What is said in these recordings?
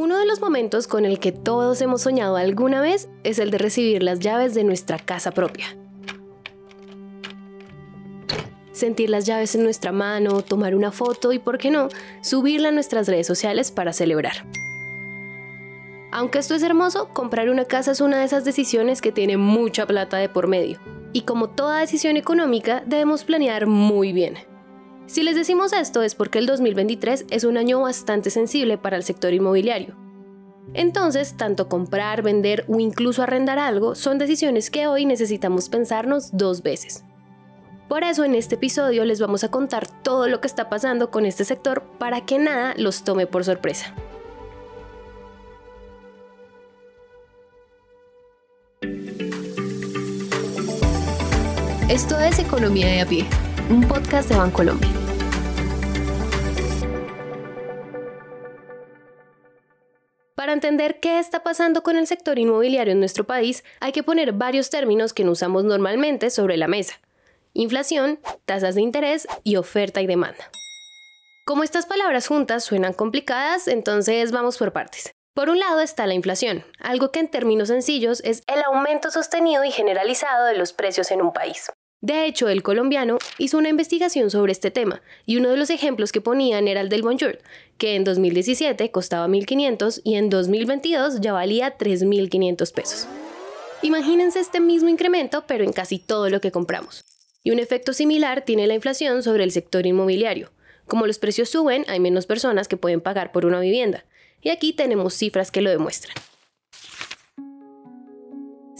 Uno de los momentos con el que todos hemos soñado alguna vez es el de recibir las llaves de nuestra casa propia. Sentir las llaves en nuestra mano, tomar una foto y, por qué no, subirla a nuestras redes sociales para celebrar. Aunque esto es hermoso, comprar una casa es una de esas decisiones que tiene mucha plata de por medio. Y como toda decisión económica, debemos planear muy bien. Si les decimos esto es porque el 2023 es un año bastante sensible para el sector inmobiliario. Entonces, tanto comprar, vender o incluso arrendar algo son decisiones que hoy necesitamos pensarnos dos veces. Por eso en este episodio les vamos a contar todo lo que está pasando con este sector para que nada los tome por sorpresa. Esto es Economía de a pie, un podcast de Bancolombia. Para entender qué está pasando con el sector inmobiliario en nuestro país, hay que poner varios términos que no usamos normalmente sobre la mesa. Inflación, tasas de interés y oferta y demanda. Como estas palabras juntas suenan complicadas, entonces vamos por partes. Por un lado está la inflación, algo que en términos sencillos es el aumento sostenido y generalizado de los precios en un país. De hecho, el colombiano hizo una investigación sobre este tema y uno de los ejemplos que ponían era el del Bonjour, que en 2017 costaba 1.500 y en 2022 ya valía 3.500 pesos. Imagínense este mismo incremento, pero en casi todo lo que compramos. Y un efecto similar tiene la inflación sobre el sector inmobiliario. Como los precios suben, hay menos personas que pueden pagar por una vivienda. Y aquí tenemos cifras que lo demuestran.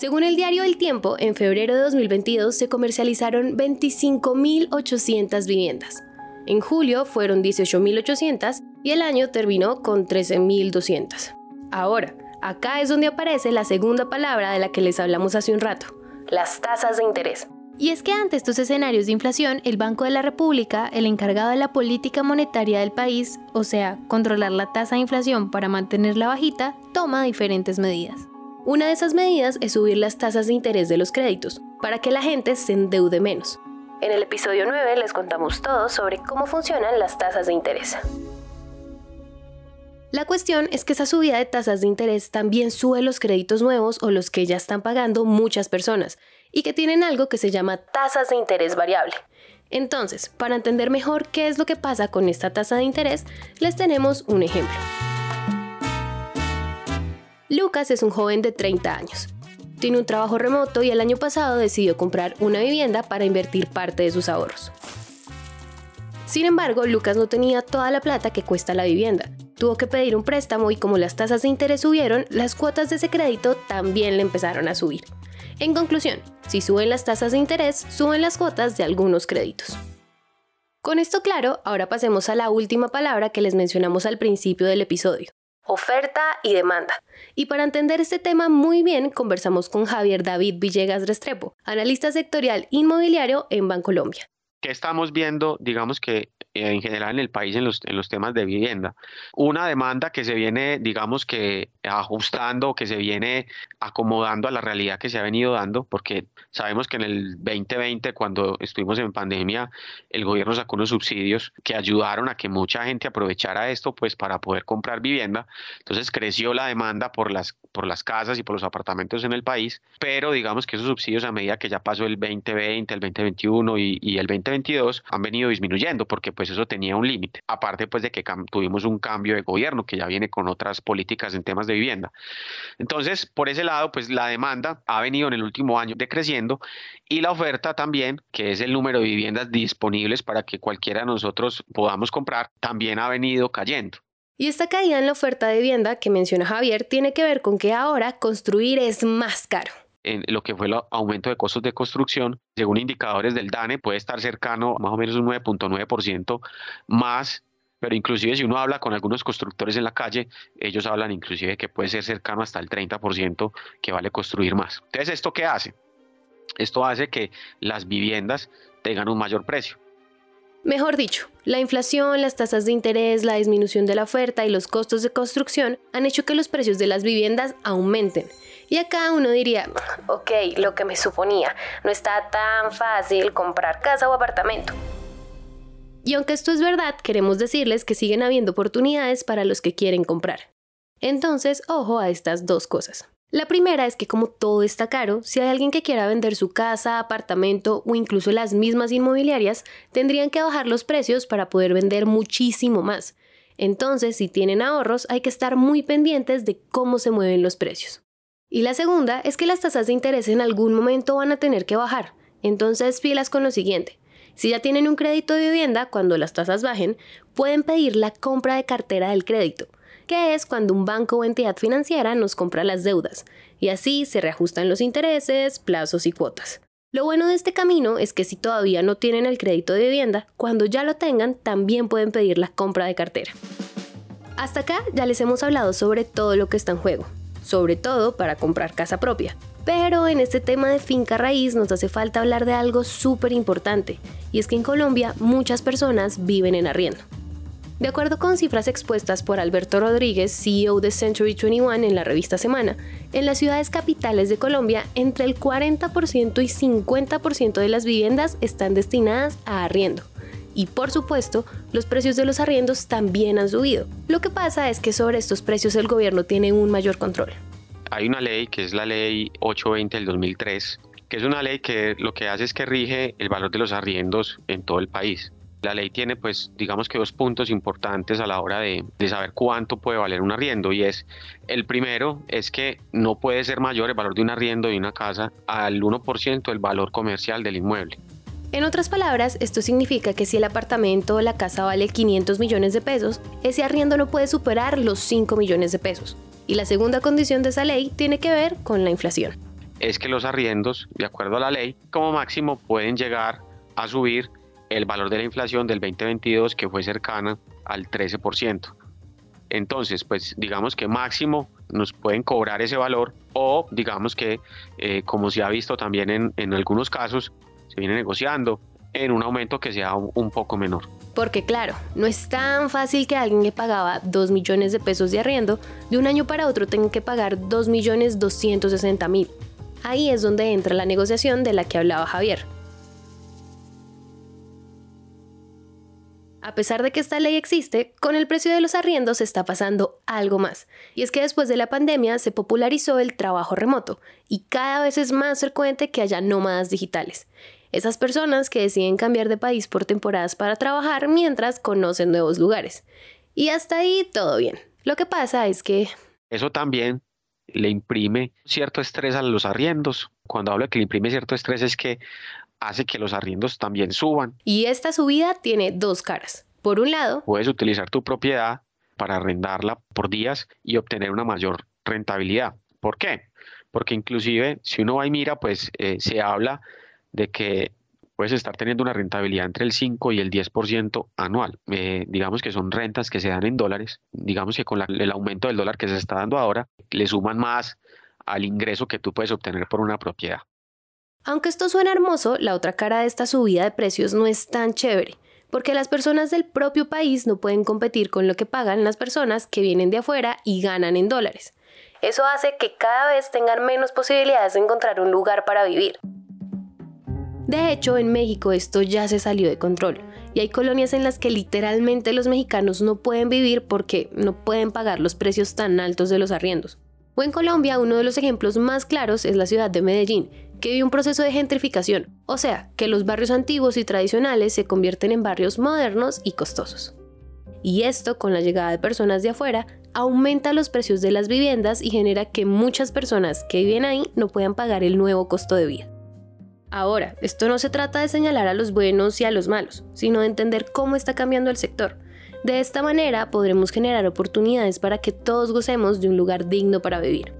Según el diario El Tiempo, en febrero de 2022 se comercializaron 25.800 viviendas. En julio fueron 18.800 y el año terminó con 13.200. Ahora, acá es donde aparece la segunda palabra de la que les hablamos hace un rato, las tasas de interés. Y es que ante estos escenarios de inflación, el Banco de la República, el encargado de la política monetaria del país, o sea, controlar la tasa de inflación para mantenerla bajita, toma diferentes medidas. Una de esas medidas es subir las tasas de interés de los créditos, para que la gente se endeude menos. En el episodio 9 les contamos todo sobre cómo funcionan las tasas de interés. La cuestión es que esa subida de tasas de interés también sube los créditos nuevos o los que ya están pagando muchas personas y que tienen algo que se llama tasas de interés variable. Entonces, para entender mejor qué es lo que pasa con esta tasa de interés, les tenemos un ejemplo. Lucas es un joven de 30 años. Tiene un trabajo remoto y el año pasado decidió comprar una vivienda para invertir parte de sus ahorros. Sin embargo, Lucas no tenía toda la plata que cuesta la vivienda. Tuvo que pedir un préstamo y como las tasas de interés subieron, las cuotas de ese crédito también le empezaron a subir. En conclusión, si suben las tasas de interés, suben las cuotas de algunos créditos. Con esto claro, ahora pasemos a la última palabra que les mencionamos al principio del episodio, oferta y demanda. Y para entender este tema muy bien, conversamos con Javier David Villegas Restrepo, analista sectorial inmobiliario en Bancolombia. ¿Qué estamos viendo, digamos que en general en el país en los, en los temas de vivienda? Una demanda que se viene, digamos que ajustando, que se viene acomodando a la realidad que se ha venido dando, porque sabemos que en el 2020, cuando estuvimos en pandemia, el gobierno sacó unos subsidios que ayudaron a que mucha gente aprovechara esto, pues para poder comprar vivienda. Entonces creció la demanda por las, por las casas y por los apartamentos en el país, pero digamos que esos subsidios a medida que ya pasó el 2020, el 2021 y, y el 20 2022 han venido disminuyendo porque pues eso tenía un límite. Aparte pues de que tuvimos un cambio de gobierno que ya viene con otras políticas en temas de vivienda. Entonces, por ese lado pues la demanda ha venido en el último año decreciendo y la oferta también, que es el número de viviendas disponibles para que cualquiera de nosotros podamos comprar, también ha venido cayendo. Y esta caída en la oferta de vivienda que menciona Javier tiene que ver con que ahora construir es más caro en lo que fue el aumento de costos de construcción, según indicadores del DANE, puede estar cercano más o menos un 9.9% más pero inclusive si uno habla con algunos constructores en la calle, ellos hablan inclusive que puede ser cercano hasta el 30% que vale construir más. Entonces, ¿esto qué hace? Esto hace que las viviendas tengan un mayor precio. Mejor dicho, la inflación, las tasas de interés, la disminución de la oferta y los costos de construcción han hecho que los precios de las viviendas aumenten. Y acá uno diría, ok, lo que me suponía, no está tan fácil comprar casa o apartamento. Y aunque esto es verdad, queremos decirles que siguen habiendo oportunidades para los que quieren comprar. Entonces, ojo a estas dos cosas. La primera es que como todo está caro, si hay alguien que quiera vender su casa, apartamento o incluso las mismas inmobiliarias, tendrían que bajar los precios para poder vender muchísimo más. Entonces, si tienen ahorros, hay que estar muy pendientes de cómo se mueven los precios. Y la segunda es que las tasas de interés en algún momento van a tener que bajar. Entonces, pilas con lo siguiente. Si ya tienen un crédito de vivienda, cuando las tasas bajen, pueden pedir la compra de cartera del crédito que es cuando un banco o entidad financiera nos compra las deudas, y así se reajustan los intereses, plazos y cuotas. Lo bueno de este camino es que si todavía no tienen el crédito de vivienda, cuando ya lo tengan también pueden pedir la compra de cartera. Hasta acá ya les hemos hablado sobre todo lo que está en juego, sobre todo para comprar casa propia. Pero en este tema de finca raíz nos hace falta hablar de algo súper importante, y es que en Colombia muchas personas viven en arriendo. De acuerdo con cifras expuestas por Alberto Rodríguez, CEO de Century 21 en la revista Semana, en las ciudades capitales de Colombia, entre el 40% y 50% de las viviendas están destinadas a arriendo. Y por supuesto, los precios de los arriendos también han subido. Lo que pasa es que sobre estos precios el gobierno tiene un mayor control. Hay una ley que es la ley 820 del 2003, que es una ley que lo que hace es que rige el valor de los arriendos en todo el país. La ley tiene, pues, digamos que dos puntos importantes a la hora de, saber cuánto puede valer un arriendo y es, el primero es que no puede ser mayor el valor de un arriendo de una casa al 1% del valor comercial del inmueble. En otras palabras, esto significa que si el apartamento o la casa vale 500 millones de pesos, ese arriendo no puede superar los 5 millones de pesos. Y la segunda condición de esa ley tiene que ver con la inflación. Es que los arriendos, de acuerdo a la ley, como máximo pueden llegar a subir el valor de la inflación del 2022 que fue cercana al 13%. Entonces, pues digamos que máximo nos pueden cobrar ese valor o digamos que, eh, como se ha visto también en, en, algunos casos, se viene negociando en un aumento que sea un, poco menor. Porque claro, no es tan fácil que alguien que pagaba 2 millones de pesos de arriendo, de un año para otro tenga que pagar 2 millones 260 mil. Ahí es donde entra la negociación de la que hablaba Javier. A pesar de que esta ley existe, con el precio de los arriendos está pasando algo más. Y es que después de la pandemia se popularizó el trabajo remoto y cada vez es más frecuente que haya nómadas digitales. Esas personas que deciden cambiar de país por temporadas para trabajar mientras conocen nuevos lugares. Y hasta ahí todo bien. Lo que pasa es que... Eso también le imprime cierto estrés a los arriendos. Cuando hablo de que le imprime cierto estrés es que hace que los arriendos también suban. Y esta subida tiene dos caras. Por un lado, puedes utilizar tu propiedad para arrendarla por días y obtener una mayor rentabilidad. ¿Por qué? Porque inclusive si uno va y mira, pues eh, se habla de que puedes estar teniendo una rentabilidad entre el 5 y el 10% anual. Eh, digamos que son rentas que se dan en dólares. Digamos que con el aumento del dólar que se está dando ahora, le suman más al ingreso que tú puedes obtener por una propiedad. Aunque esto suena hermoso, la otra cara de esta subida de precios no es tan chévere, porque las personas del propio país no pueden competir con lo que pagan las personas que vienen de afuera y ganan en dólares. Eso hace que cada vez tengan menos posibilidades de encontrar un lugar para vivir. De hecho, en México esto ya se salió de control y hay colonias en las que literalmente los mexicanos no pueden vivir porque no pueden pagar los precios tan altos de los arriendos. O en Colombia, uno de los ejemplos más claros es la ciudad de Medellín, que vive un proceso de gentrificación, o sea, que los barrios antiguos y tradicionales se convierten en barrios modernos y costosos. Y esto, con la llegada de personas de afuera, aumenta los precios de las viviendas y genera que muchas personas que viven ahí no puedan pagar el nuevo costo de vida. Ahora, esto no se trata de señalar a los buenos y a los malos, sino de entender cómo está cambiando el sector. De esta manera podremos generar oportunidades para que todos gocemos de un lugar digno para vivir.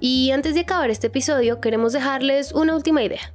Y antes de acabar este episodio, queremos dejarles una última idea.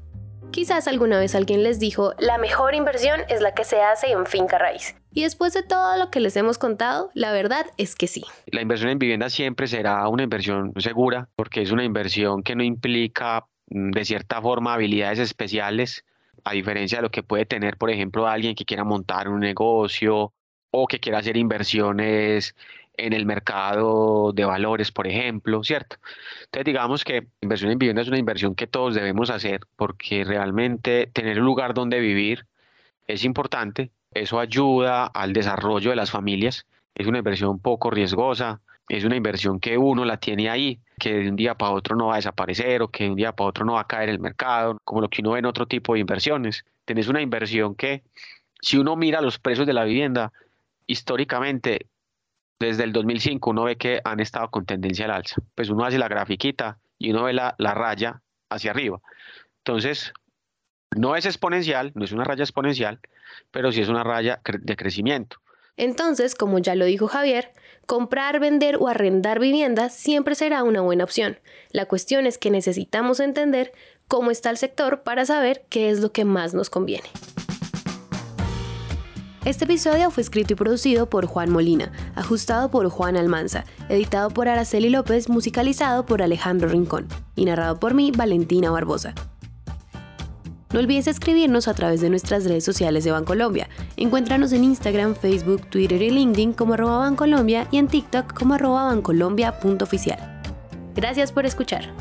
Quizás alguna vez alguien les dijo, la mejor inversión es la que se hace en finca raíz. Y después de todo lo que les hemos contado, la verdad es que sí. La inversión en vivienda siempre será una inversión segura porque es una inversión que no implica mm, de cierta forma habilidades especiales, a diferencia de lo que puede tener, por ejemplo, alguien que quiera montar un negocio o que quiera hacer inversiones en el mercado de valores, por ejemplo, ¿cierto? Entonces digamos que inversión en vivienda es una inversión que todos debemos hacer porque realmente tener un lugar donde vivir es importante, eso ayuda al desarrollo de las familias es una inversión poco riesgosa, es una inversión que uno la tiene ahí, que de un día para otro no va a desaparecer o que de un día para otro no va a caer el mercado, como lo que uno ve en otro tipo de inversiones. Tenés una inversión que, si uno mira los precios de la vivienda, históricamente, desde el 2005 uno ve que han estado con tendencia al alza. Pues uno hace la grafiquita y uno ve la, la raya hacia arriba. Entonces, no es exponencial, no es una raya exponencial, pero sí es una raya de crecimiento. Entonces, como ya lo dijo Javier, comprar, vender o arrendar viviendas siempre será una buena opción. La cuestión es que necesitamos entender cómo está el sector para saber qué es lo que más nos conviene. Este episodio fue escrito y producido por Juan Molina, ajustado por Juan Almanza, editado por Araceli López, musicalizado por Alejandro Rincón y narrado por mí, Valentina Barbosa. No olvides escribirnos a través de nuestras redes sociales de Bancolombia. Encuéntranos en Instagram, Facebook, Twitter y LinkedIn como arroba Bancolombia y en TikTok como arroba bancolombia.oficial. Gracias por escuchar.